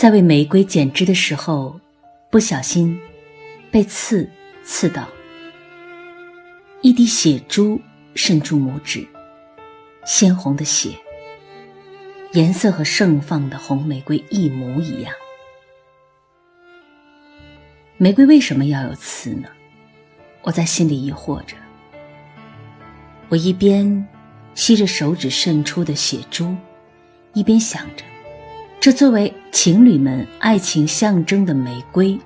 在为玫瑰剪枝的时候，不小心被刺刺到，一滴血珠渗出拇指，鲜红的血，颜色和盛放的红玫瑰一模一样。玫瑰为什么要有刺呢？我在心里疑惑着。我一边吸着手指渗出的血珠，一边想着。这作为情侣们爱情象征的玫瑰，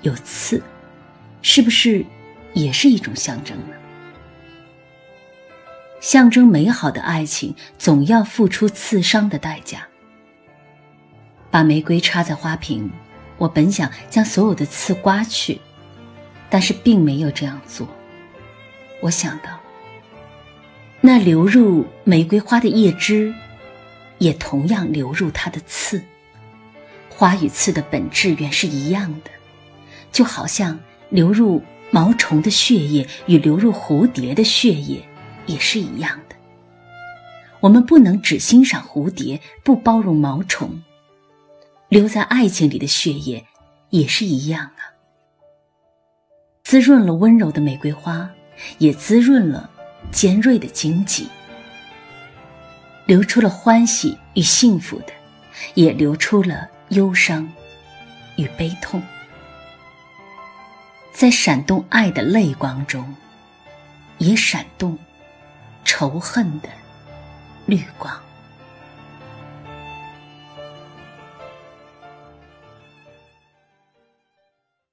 有刺，是不是也是一种象征呢？象征美好的爱情，总要付出刺伤的代价。把玫瑰插在花瓶，我本想将所有的刺刮去，但是并没有这样做。我想到，那流入玫瑰花的叶汁。也同样流入它的刺。花与刺的本质原是一样的，就好像流入毛虫的血液与流入蝴蝶的血液也是一样的。我们不能只欣赏蝴蝶，不包容毛虫。留在爱情里的血液也是一样啊，滋润了温柔的玫瑰花，也滋润了尖锐的荆棘。流出了欢喜与幸福的，也流出了忧伤与悲痛，在闪动爱的泪光中，也闪动仇恨的绿光。